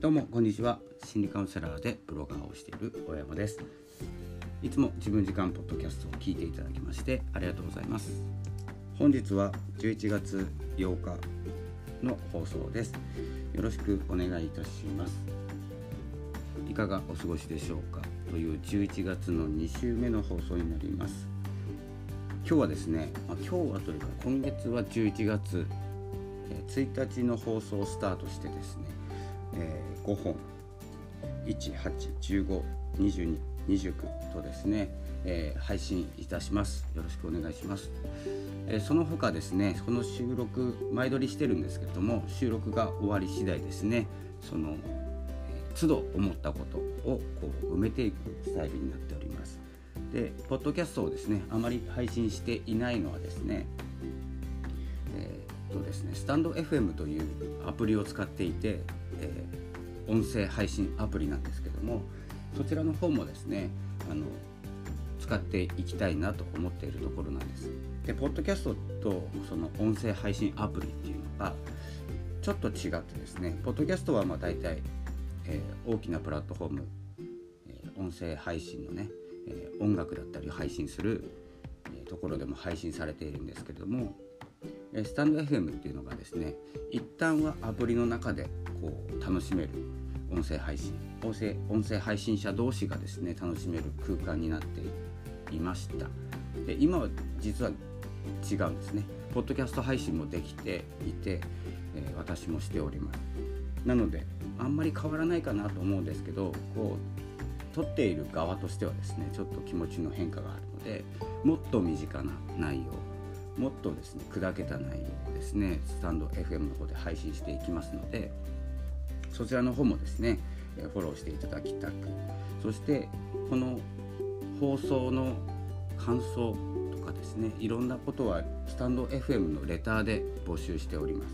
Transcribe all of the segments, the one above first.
どうもこんにちは。心理カウンセラーでブロガーをしている大山です。いつも自分時間ポッドキャストを聞いていただきましてありがとうございます。本日は11月8日の放送です。よろしくお願いいたします。いかがお過ごしでしょうか？という11月の2週目の放送になります。今日はですね、まあ、今日はというか今月は11月1日の放送をスタートしてですね、5本18152229とですね、えー、配信いたします。よろしくお願いします、えー、その他ですねこの収録前撮りしてるんですけれども収録が終わり次第ですねその、えー、都度思ったことをこう埋めていくスタイルになっております。でポッドキャストをですねあまり配信していないのはですねとですねスタンド FM というアプリを使っていて、えー、音声配信アプリなんですけどもそちらの方もですねあの使っていきたいなと思っているところなんです。でポッドキャストとその音声配信アプリっていうのがちょっと違ってですねポッドキャストはまあ大体、えー、大きなプラットフォーム、えー、音声配信のね、えー、音楽だったり配信する、えところでも配信されているんですけれどもスタンド FM っていうのがですね一旦はアプリの中でこう楽しめる音声配信音声音声配信者同士がですね楽しめる空間になっていました。で今は実は違うんですね。ポッドキャスト配信もできていて、えー、私もしております。なのであんまり変わらないかなと思うんですけどこう撮っている側としてはですねちょっと気持ちの変化があるのでもっと身近な内容もっとですね砕けた内容をですねスタンド FM の方で配信していきますのでそちらの方もですねフォローしていただきたくそしてこの放送の感想とかですねいろんなことはスタンド FM のレターで募集しております。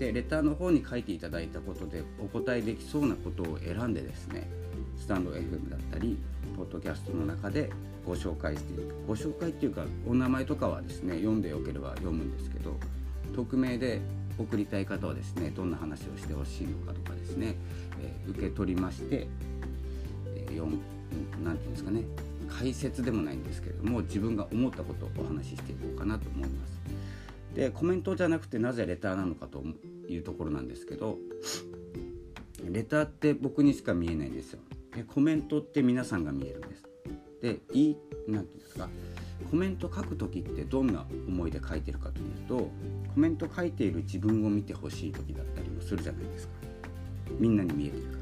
でレターの方に書いていただいたことでお答えできそうなことを選んでですねスタンド FM だったりポッドキャストの中でご紹介していく。ご紹介っていうかお名前とかはですね読んでよければ読むんですけど匿名で送りたい方はですねどんな話をしてほしいのかとかですね、えー、受け取りまして、えー、読何て言うんですかね解説でもないんですけれども自分が思ったことをお話ししていこうかなと思います。でコメントじゃなくてなぜレターなのかというところなんですけどレターって僕にしか見えないんですよ。でコメントって皆さんが見えるんです。でいい何て言うんですかコメント書く時ってどんな思いで書いてるかというとコメント書いている自分を見てほしい時だったりもするじゃないですか。みんなに見えてるから。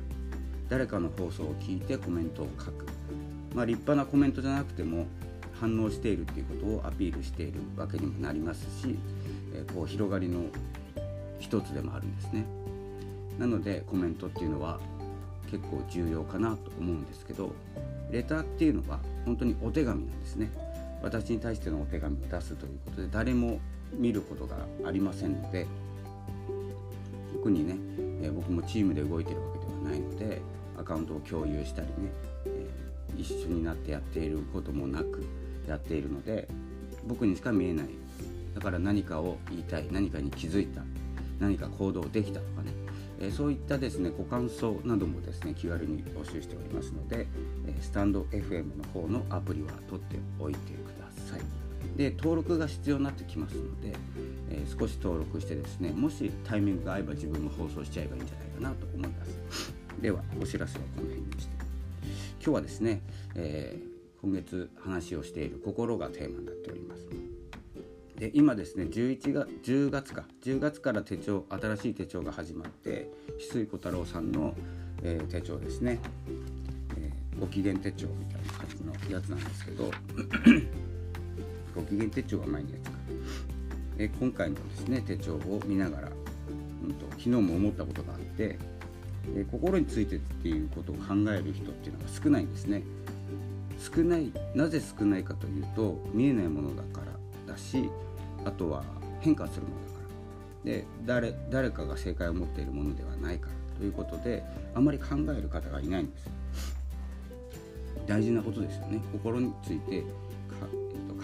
誰かの放送を聞いてコメントを書く。まあ立派なコメントじゃなくても反応しているっていうことをアピールしているわけにもなりますし、えこう広がりの一つでもあるんですね。なのでコメントっていうのは結構重要かなと思うんですけどレターっていうのは本当にお手紙なんですね。私に対してのお手紙を出すということで誰も見ることがありませんので特にね、え、僕もチームで動いてるわけではないのでアカウントを共有したりね、え、一緒になってやっていることもなくやっているので僕にしか見えない。だから何かを言いたい何かに気づいた何か行動できたとかねえそういったですねご感想などもですね気軽に募集しておりますので、えスタンド FM の方のアプリは取っておいてください。で登録が必要になってきますので、えー、少し登録してですねもしタイミングが合えば自分も放送しちゃえばいいんじゃないかなと思います。ではお知らせはこの辺にして。今日はですね、えー、今月話をしている心がテーマになっております。で今ですね11月10月か10月から手帳新しい手帳が始まって翡翠小太郎さんの、えー、手帳ですね、え、ご機嫌手帳みたいな感じのやつなんですけどご機嫌手帳は前のやつか、え今回のですね手帳を見ながら、うんと、昨日も思ったことがあって、え心についてっていうことを考える人っていうのが少ないんですね。少ないなぜ少ないかというと見えないものだからだしあとは変化するものだから。で誰誰かが正解を持っているものではないからということであまり考える方がいないんです。大事なことですよね。心について、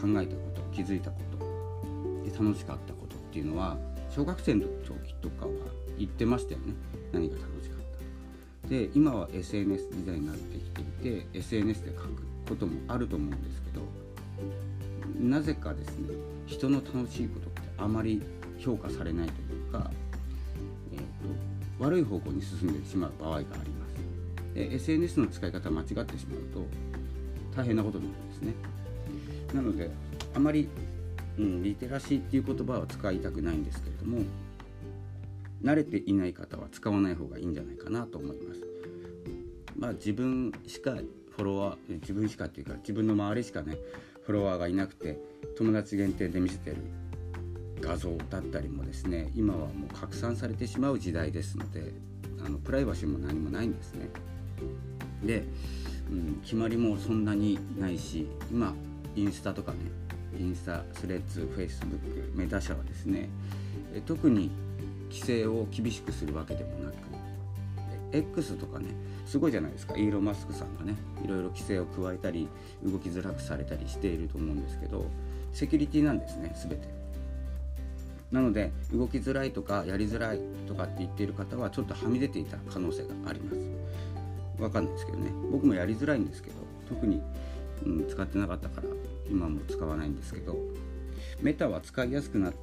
考えたこと気づいたことで楽しかったことっていうのは小学生の時とかは言ってましたよね。何が楽しかったで今は SNS 時代になってきていて SNS で書くこともあると思うんですけどなぜかですね人の楽しいことってあまり評価されないというか、えーと、悪い方向に進んでしまう場合があります。で SNS の使い方間違ってしまうと大変なことになるんですね。なのであまり、うん、リテラシーっていう言葉は使いたくないんですけれども慣れていない方は使わない方がいいんじゃないかなと思います。まあ自分しかフォロワー自分しかっていうか自分の周りしかねフォロワーがいなくて友達限定で見せてる画像だったりもですね今はもう拡散されてしまう時代ですのであのプライバシーも何もないんですね。で、うん、決まりもそんなにないし今インスタとかねインスタスレッズフェイスブックメタ社はですね特に規制を厳しくするわけでもなく X とかねすごいじゃないですか。イーロン・マスクさんがねいろいろ規制を加えたり動きづらくされたりしていると思うんですけどセキュリティなんですね全て。なので動きづらいとかやりづらいとかって言っている方はちょっとはみ出ていた可能性があります。わかんないですけどね。僕もやりづらいんですけど特に、うん、使ってなかったから今も使わないんですけどメタは使いやすくなっ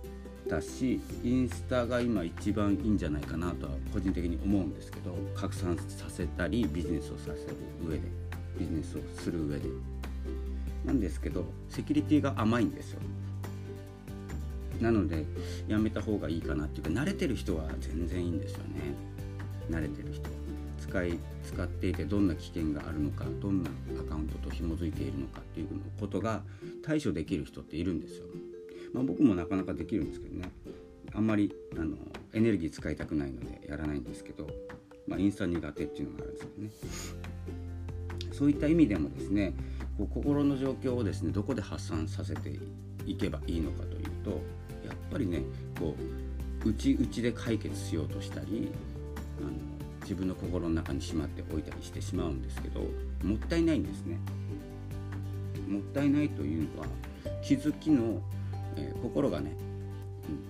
たしインスタが今一番いいんじゃないかなとは個人的に思うんですけど拡散させたりビジネスをさせる上でビジネスをする上で。なんですけどセキュリティが甘いんですよ。なのでやめた方がいいかなっていうか慣れてる人は全然いいんですよね。慣れてる人は。使い使っていてどんな危険があるのかどんなアカウントと紐づいているのかっていうことが対処できる人っているんですよ、まあ、僕もなかなかできるんですけどね。あんまりあのエネルギー使いたくないのでやらないんですけど、まあ、インスタ苦手っていうのがあるんですけどね。そういった意味でもですねこう心の状況をですねどこで発散させていけばいいのかというとやっぱりねこう内々で解決しようとしたりあの自分の心の中にしまっておいたりしてしまうんですけどもったいないんですね。もったいないというのは気づきの、えー、心がね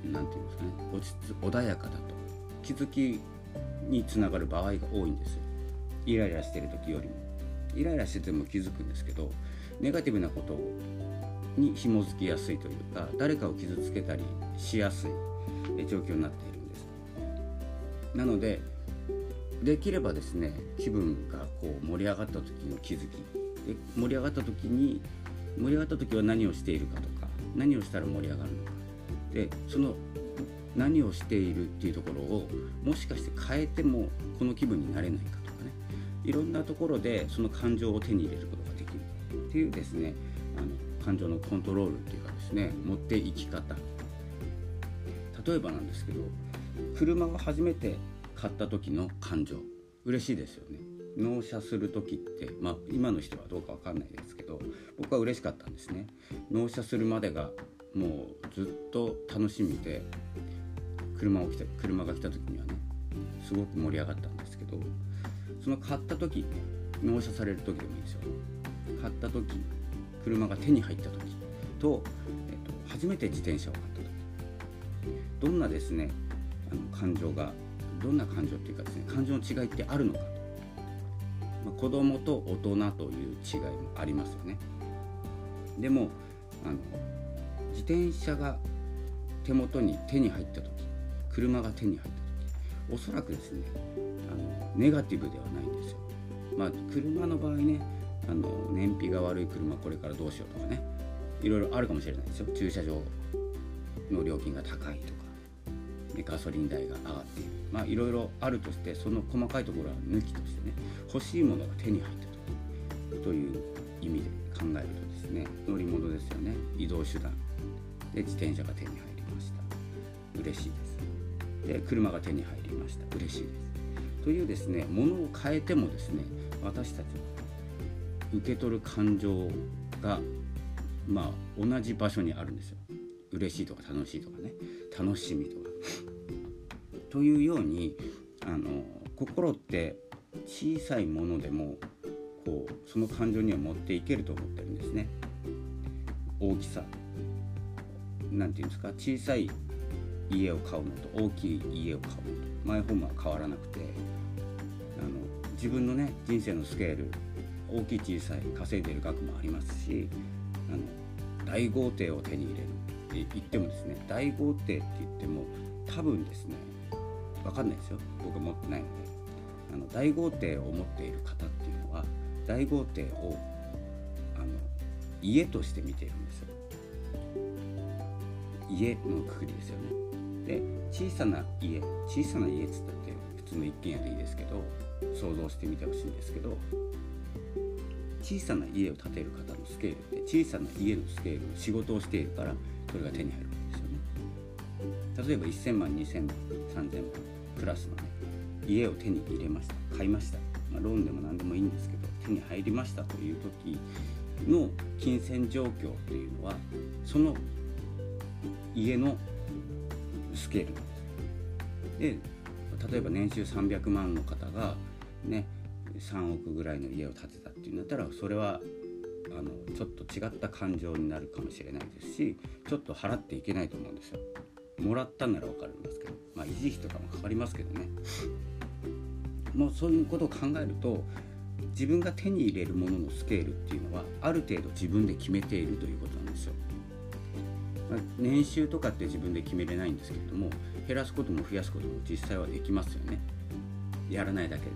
何て言うんですかね落ち着穏やかだと。気づきにつながる場合が多いんですよ。イライラしてる時よりも。イライラしてても気づくんですけどネガティブなことに紐づきやすいというか誰かを傷つけたりしやすい状況になっているんです。なのでできればですね気分がこう盛り上がった時の気づき。で盛り上がった時に盛り上がった時は何をしているかとか何をしたら盛り上がるのか。でその何をしているっていうところをもしかして変えてもこの気分になれないかとかね。いろんなところでその感情を手に入れることができる。っていうですねあの感情のコントロールっていうかですね持っていき方。例えばなんですけど車を初めて買った時の感情。嬉しいですよね。納車する時って、まあ、今の人はどうか分かんないですけど僕は嬉しかったんですね。納車するまでがもうずっと楽しみで車を来た車が来た時にはねすごく盛り上がったんですけどその買った時納車される時でもいいですよ買った時車が手に入った時と,、えっと初めて自転車を買った時。どんなですねあの感情がどんな感情っていうかですね感情の違いってあるのかと、まあ、子供と大人という違いもありますよね。でもあの自転車が手元に手に入った時車が手に入った時おそらくですねあのネガティブではないんですよ。まあ、車の場合ねあの燃費が悪い車これからどうしようとかねいろいろあるかもしれないですよ。駐車場の料金が高いとか、ガソリン代が上がっている。まあいろいろあるとしてその細かいところは抜きとしてね欲しいものが手に入った時という意味で考えるとですね乗り物ですよね。移動手段。で自転車が手に入りました。嬉しいです。で車が手に入りました。嬉しいです。というですねものを変えてもですね私たちは受け取る感情がまあ同じ場所にあるんですよ。嬉しいとか楽しいとかね。楽しみとか。というようにあの心って小さいものでもこうその感情には持っていけると思ってるんですね。大きさ。何て言うんですか？小さい家を買うのと大きい家を買うのと。マイホームは変わらなくて。あの自分のね人生のスケール大きい小さい稼いでる額もありますしあの大豪邸を手に入れるって言ってもですね大豪邸って言っても多分ですね分かんないですよ。僕は持ってないので。あの大豪邸を持っている方っていうのは大豪邸をあの家として見ているんですよ。家のくくりですよね。で小さな家小さな家っつったって普通の一軒家でいいですけど想像してみてほしいんですけど小さな家を建てる方のスケールって小さな家のスケールの仕事をしているからそれが手に入るわけですよね。例えば1000万2000万。3000万プラスのね家を手に入れました。買いました、まあ、ローンでも何でもいいんですけど手に入りましたという時の金銭状況っていうのはその家のスケール。なんですで例えば年収300万の方がね3億ぐらいの家を建てたっていうんだったらそれはあのちょっと違った感情になるかもしれないですしちょっと払っていけないと思うんですよ。もらったなら分かるんですけどまあ維持費とかもかかりますけどねもうそういうことを考えると自分が手に入れるもののスケールっていうのはある程度自分で決めているということなんですよ。まあ、年収とかって自分で決めれないんですけれども減らすことも増やすことも実際はできますよねやらないだけで。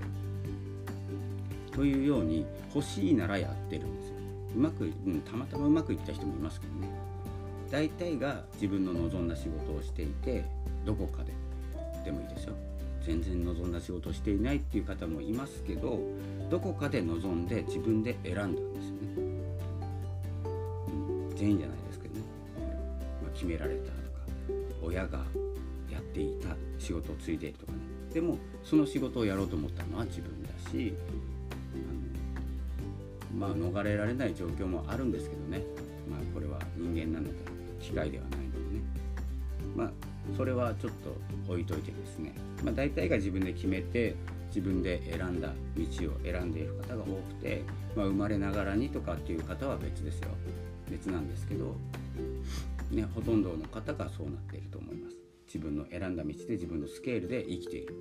というように欲しいならやってるんですようまく、うん、たまたまうまくいった人もいますけどね大体が自分の望んだ仕事をしていてどこかででもいいですよ。全然望んだ仕事をしていないっていう方もいますけどどこかで望んで自分で選んだんですよね、うん、全員じゃないですけどね、まあ、決められたとか親がやっていた仕事を継いでとかね。でもその仕事をやろうと思ったのは自分だしあのまあ、逃れられない状況もあるんですけどね、まあ、これは人間なので機械ではない、それはちょっと置いといてですね、まあ、大体が自分で決めて自分で選んだ道を選んでいる方が多くて、まあ、生まれながらにとかっていう方は別ですよ。別なんですけど、ね、ほとんどの方がそうなっていると思います。自分の選んだ道で自分のスケールで生きている。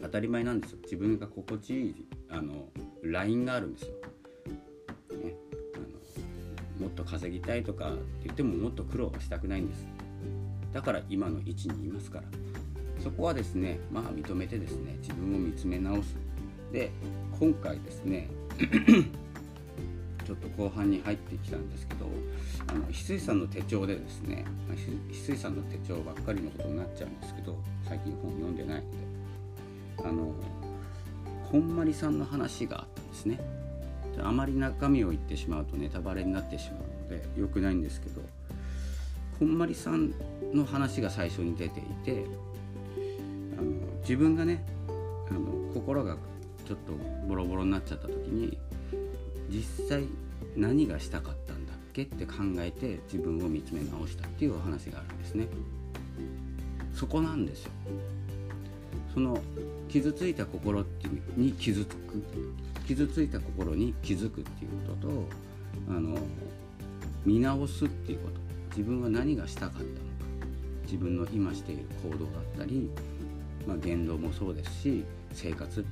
当たり前なんですよ。自分が心地いいあのラインがあるんですよ。もっと稼ぎたいとかって言ってももっと苦労はしたくないんです。だから今の位置にいますから。そこはですねまあ認めてですね自分を見つめ直す。で今回ですね ちょっと後半に入ってきたんですけどあの翡翠さんの手帳でですね翡翠さんの手帳ばっかりのことになっちゃうんですけど最近本読んでないので。あのこんまりさんの話があったんですね。あまり中身を言ってしまうとネタバレになってしまうので良くないんですけどこんまりさんの話が最初に出ていてあの自分がねあの心がちょっとボロボロになっちゃった時に実際何がしたかったんだっけって考えて自分を見つめ直したっていうお話があるんですね。そこなんですよ。その傷ついた心に傷つく傷ついた心に気づくっていうこととあの見直すっていうこと自分は何がしたかったの自分の今している行動だったり、まあ、言動もそうですし生活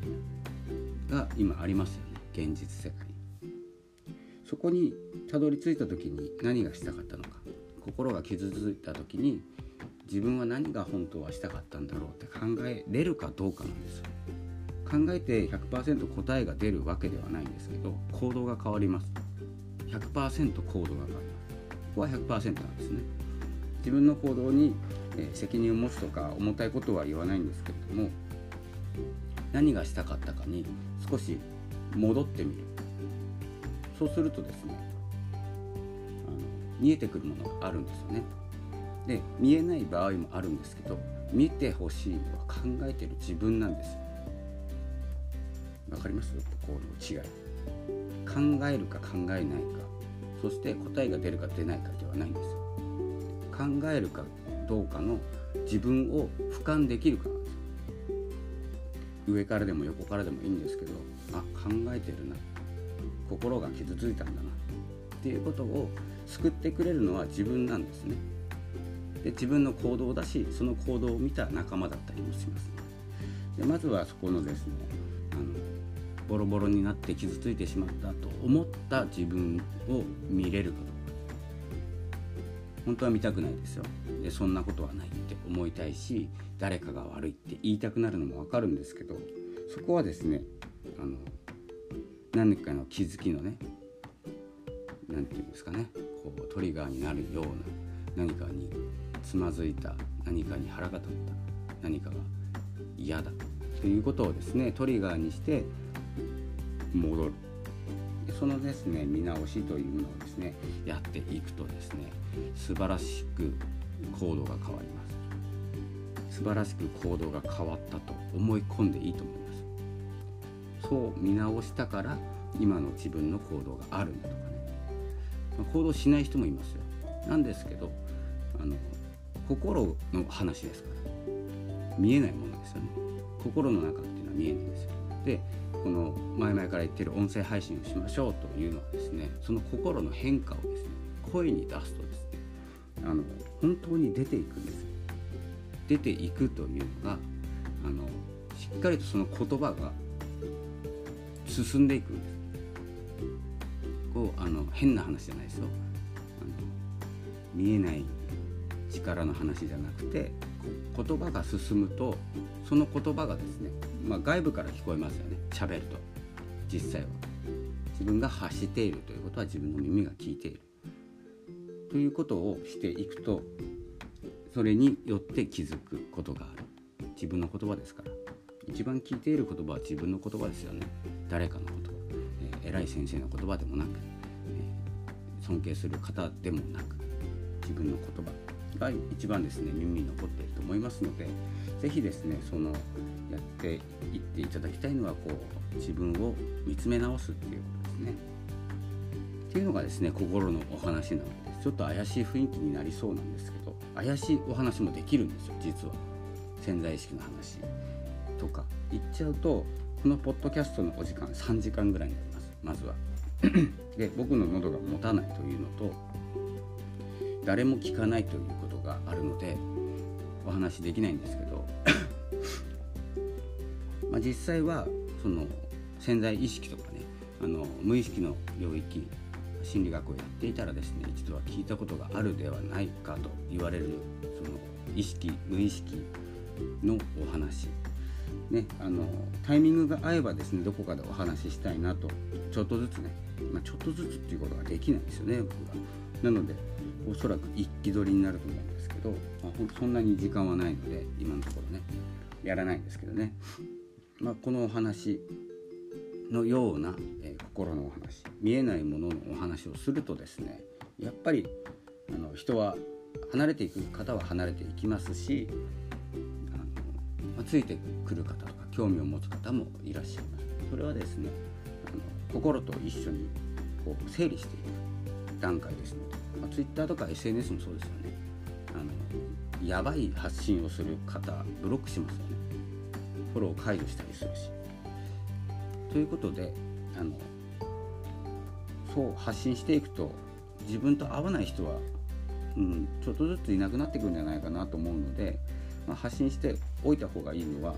が今ありますよね。現実世界。そこにたどり着いた時に何がしたかったのか。心が傷ついた時に自分は何が本当はしたかったんだろうって考えれるかどうかなんですよ。考えて100%答えが出るわけではないんですけど行動が変わります。100%行動が変わりますここは100%なんですね。自分の行動に責任を持つとか重たいことは言わないんですけれども何がしたかったかに少し戻ってみる。そうするとですねあの見えてくるものがあるんですよね。で見えない場合もあるんですけど見てほしいのは考えてる自分なんです。よ分かります？この違い。考えるか考えないか。そして答えが出るか出ないかではないんですよ。考えるかどうかの自分を俯瞰できるか。なんです上からでも横からでもいいんですけどあ考えてるな。心が傷ついたんだな。っていうことを救ってくれるのは自分なんですね。で自分の行動だしその行動を見た仲間だったりもします。でまずはそこのですねあのボロボロになって傷ついてしまったと思った自分を見れるかどうか本当は見たくないですよ。でそんなことはないって思いたいし誰かが悪いって言いたくなるのも分かるんですけどそこはですねあの何かの気づきのね何て言うんですかねこうトリガーになるような何かにつまずいた何かに腹が立った何かが嫌だということをですねトリガーにして戻る。そのですね見直しというものをですねやっていくとですね素晴らしく行動が変わります。素晴らしく行動が変わったと思い込んでいいと思います。そう見直したから今の自分の行動があるんだとかね、まあ、行動しない人もいますよ。なんですけどあの心の話ですから。見えないものですよね。心の中っていうのは見えないんですよ。でこの前々から言ってる音声配信をしましょうというのはですねその心の変化をですね声に出すとですねあの本当に出ていくんです出ていくというのがあのしっかりとその言葉が進んでいくんです。こうあの変な話じゃないですよ。あの見えない力の話じゃなくて言葉が進むとその言葉がですね、まあ、外部から聞こえますよね。喋ると。実際は。自分が発しているということは自分の耳が聞いている。ということをしていくとそれによって気づくことがある。自分の言葉ですから。一番聞いている言葉は自分の言葉ですよね。誰かの言葉、えー、偉い先生の言葉でもなく、えー、尊敬する方でもなく自分の言葉が一番ですね耳に残っていると思いますので是非ですねそのやっていっていただきたいのはこう自分を見つめ直すっていうことですね。っていうのがですね心のお話なのでちょっと怪しい雰囲気になりそうなんですけど怪しいお話もできるんですよ実は。潜在意識の話とか。言っちゃうとこのポッドキャストのお時間3時間ぐらいになりますまずは。で僕の喉が持たないというのと誰も聞かないということがあるのでお話できないんですけど。まあ実際はその潜在意識とかねあの無意識の領域心理学をやっていたらですね一度は聞いたことがあるではないかと言われるその意識無意識のお話ね、あのタイミングが合えばですねどこかでお話ししたいなとちょっとずつね、まあ、ちょっとずつっていうことができないですよね僕は。なのでおそらく一気取りになると思うんですけど、まあ、そんなに時間はないので今のところねやらないんですけどね、まあ、このお話のような、え、心のお話見えないもののお話をするとですねやっぱりあの人は離れていく方は離れていきますしあの、まあ、ついてくる方とか興味を持つ方もいらっしゃいます。それはですねあの心と一緒にこう整理していく段階ですのでまあ、Twitter とか SNS もそうですよね。あのやばい発信をする方ブロックしますよね。フォロー解除したりするし。ということであのそう発信していくと自分と合わない人は、うん、ちょっとずついなくなってくんじゃないかなと思うので、まあ、発信しておいた方がいいのは、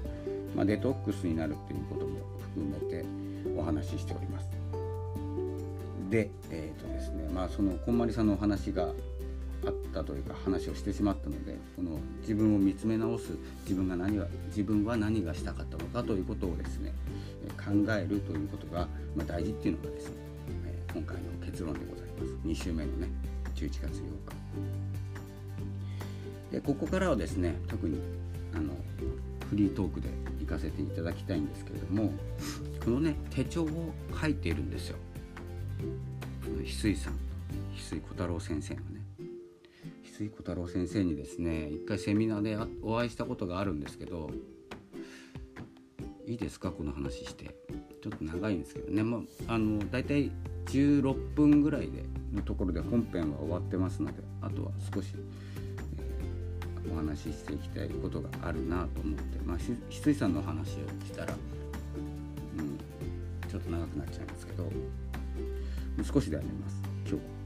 まあ、デトックスになるっていうことも含めてお話ししております。で、えーとですねまあ、そのこんまりさんのお話があったというか話をしてしまったのでこの自分を見つめ直す自分が何は自分は何がしたかったのかということをですね考えるということが、まあ、大事っていうのがですね、今回の結論でございます。2週目のね11月8日。でここからはですね特にあのフリートークで行かせていただきたいんですけれどもこのね手帳を書いているんですよ。翡翠さん翡翠小太郎先生のね。翡翠小太郎先生にですね一回セミナーでお会いしたことがあるんですけどいいですか？この話して。ちょっと長いんですけどね。まああの大体16分ぐらいでのところで本編は終わってますのであとは少し、えー、お話ししていきたいことがあるなと思って、まあ、翡翠さんのお話をしたら、うん、ちょっと長くなっちゃいますけど少しでやめます。今日。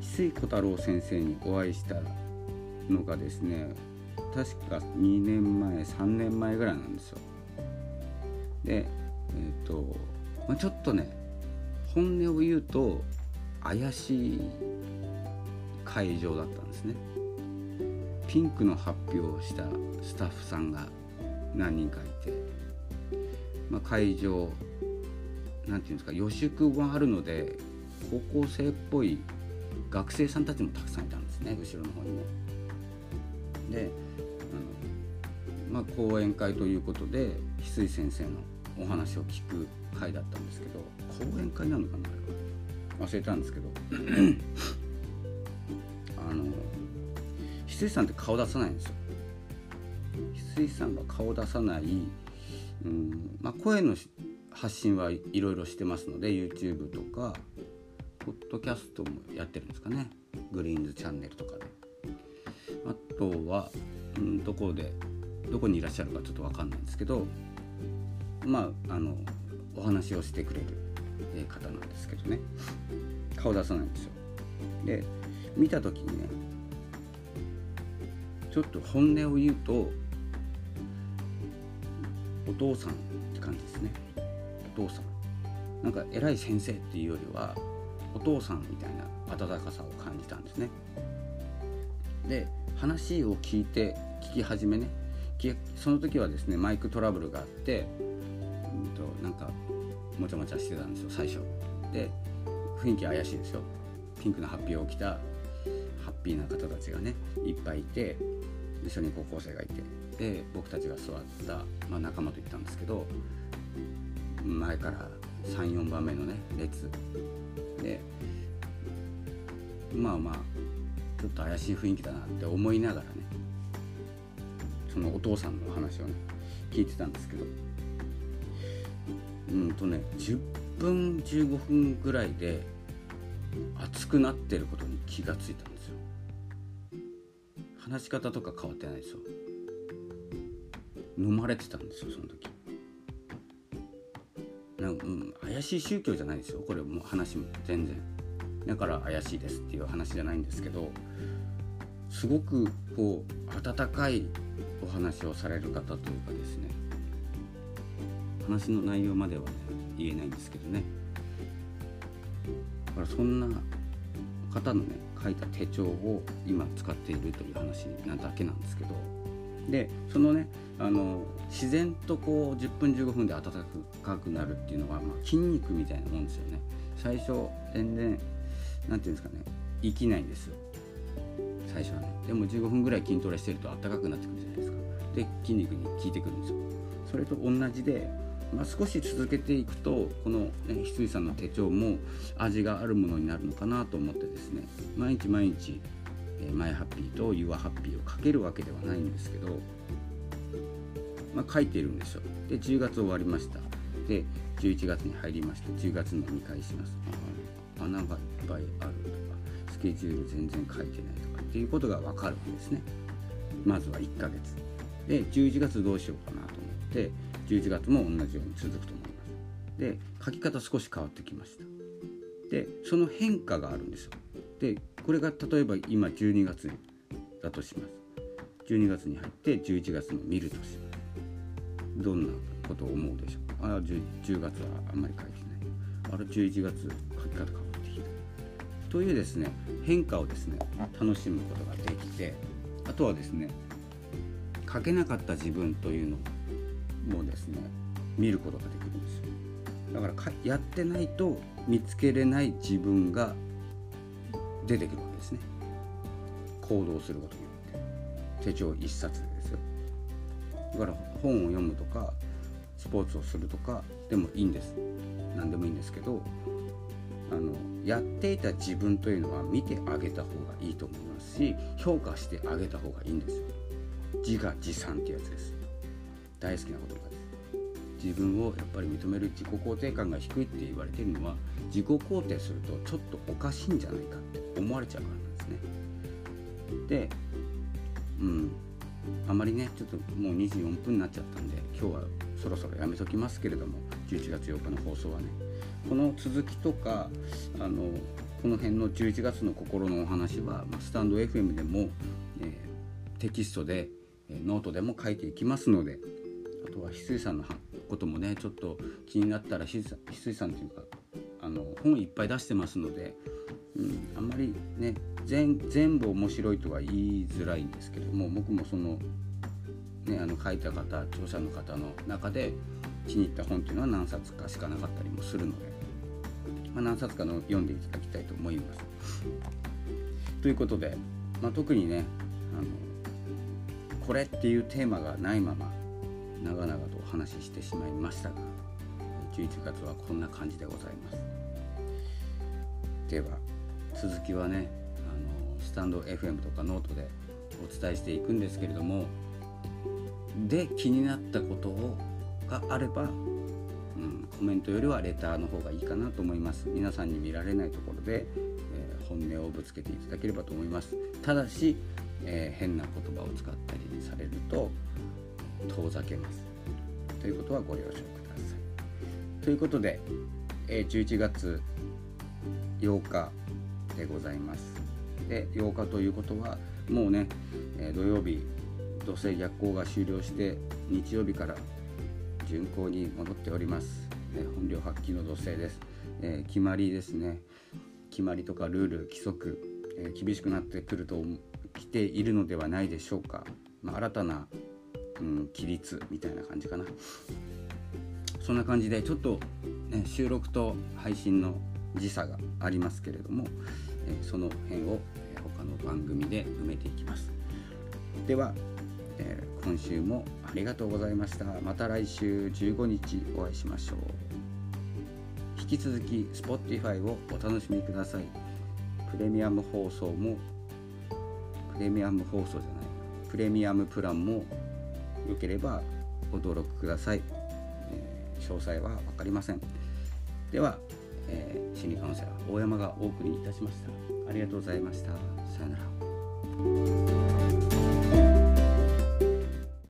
翡翠小太郎先生にお会いしたのがですね確か2年前3年前ぐらいなんですよ。でえーとまあ、ちょっとね本音を言うと怪しい会場だったんですねピンクの発表をしたスタッフさんが何人かいて、まあ、会場なんていうんですか予祝もあるので高校生っぽい学生さんたちもたくさんいたんですね後ろの方にも。であの、まあ、講演会ということで翡翠先生のお話を聞く会だったんですけど講演会なのかな？忘れたんですけど。あの翡翠さんって顔出さないんですよ。翡翠さんが顔出さない、うんまあ、声の発信はいろいろしてますので YouTube とかポッドキャストもやってるんですかね。グリーンズチャンネルとかで。あとは、うん、どこでどこにいらっしゃるかちょっと分かんないんですけどまああのお話をしてくれる方なんですけどね。顔出さないんですよ。で見た時にねちょっと本音を言うとお父さんって感じですね。お父さん。なんか偉い先生っていうよりはお父さんみたいな温かさを感じたんですね。で話を聞いて聞き始めね。その時はですねマイクトラブルがあって、うんと、なんかもちゃもちゃしてたんですよ最初。で雰囲気怪しいですよ。ピンクのハッピーを着たハッピーな方たちがねいっぱいいて一緒に高校生がいて。で僕たちが座った、まあ、仲間と行ったんですけど前から34番目のね列。でまあまあちょっと怪しい雰囲気だなって思いながらねそのお父さんの話をね聞いてたんですけどうんとね10分15分ぐらいで熱くなってることに気がついたんですよ。話し方とか変わってないですよ。飲まれてたんですよその時。なんか、うん、怪しい宗教じゃないですよ。これもう話も全然。だから怪しいですっていう話じゃないんですけどすごくこう温かいお話をされる方というかですね。話の内容までは、ね、言えないんですけどね。だからそんな方のね書いた手帳を今使っているという話なだけなんですけど。でそのねあの自然とこう10分15分で温かくなるっていうのは、まあ、筋肉みたいなもんですよね。最初全然何て言うんですかね生きないんです。よ最初はね。でも15分ぐらい筋トレしてると暖かくなってくるじゃないですか。で筋肉に効いてくるんですよ。それと同じで、まあ、少し続けていくとこの、ね、翡翠さんの手帳も味があるものになるのかなと思ってですね毎日毎日「マイハッピー」と「ユアハッピー」をかけるわけではないんですけどまあ、書いているんですよ。で10月終わりました。で11月に入りました10月の2回します。穴がいっぱいあるとかスケジュール全然書いてないとかっていうことが分かるんですね。まずは1ヶ月。で11月どうしようかなと思って11月も同じように続くと思います。で書き方少し変わってきました。でその変化があるんですよ。でこれが例えば今12月だとします。12月に入って11月の見るとします。どんなことを思うでしょう？ああ 10, 10月はあんまり書いてない。あれ11月書き方変わってきた。というですね変化をですね楽しむことができてあとはですね書けなかった自分というのもですね見ることができるんですよ。だからやってないと見つけれない自分が出てくるわけですね。行動することによって。手帳一冊でですよ。だから本を読むとかスポーツをするとかでもいいんです。何でもいいんですけどあのやっていた自分というのは見てあげた方がいいと思いますし評価してあげた方がいいんですよ。自画自賛ってやつです。大好きな言葉です自分をやっぱり認める自己肯定感が低いって言われてるのは自己肯定するとちょっとおかしいんじゃないかって思われちゃうからなんですね。でうん。あまりねちょっともう24分になっちゃったんで今日はそろそろやめときますけれども11月8日の放送はね。この続きとかあのこの辺の11月の心のお話は、まスタンド FM でも、えー、テキストで、えノートでも書いていきますのでとは翡翠さんのこともねちょっと気になったら翡翠さんというかあの本いっぱい出してますので、うん、あんまりね全全部面白いとは言いづらいんですけども僕もその,、ね、あの書いた方著者の方の中で気に入った本っていうのは何冊かしかなかったりもするので、まあ、何冊かの読んでいただきたいと思います。ということで、まあ、特にねあのこれっていうテーマがないまま長々とお話ししてしまいましたが11月はこんな感じでございます。では続きはねあのスタンド FM とかノートでお伝えしていくんですけれどもで気になったことをがあれば、うん、コメントよりはレターの方がいいかなと思います。皆さんに見られないところで、えー、本音をぶつけていただければと思います。ただし、えー、変な言葉を使ったりされると遠ざけます。ということはご了承ください。ということで、え、11月8日でございます。で8日ということはもうね、え土曜日土星逆行が終了して日曜日から巡行に戻っております、え本領発揮の土星です、えー、決まりですね。決まりとかルール規則、えー、厳しくなってくると来ているのではないでしょうか、まあ、新たな、うん、規律みたいな感じかな。そんな感じでちょっと、ね、収録と配信の時差がありますけれども、え、その辺を、え他の番組で埋めていきます。ではえー、今週もありがとうございました。また来週15日お会いしましょう。引き続き Spotify をお楽しみください。プレミアム放送もプレミアム放送じゃない。プレミアムプランもよければご登録ください、えー、詳細は分かりません。では、えー、心理カウンセラー大山がお送りいたしました。ありがとうございました。さよなら。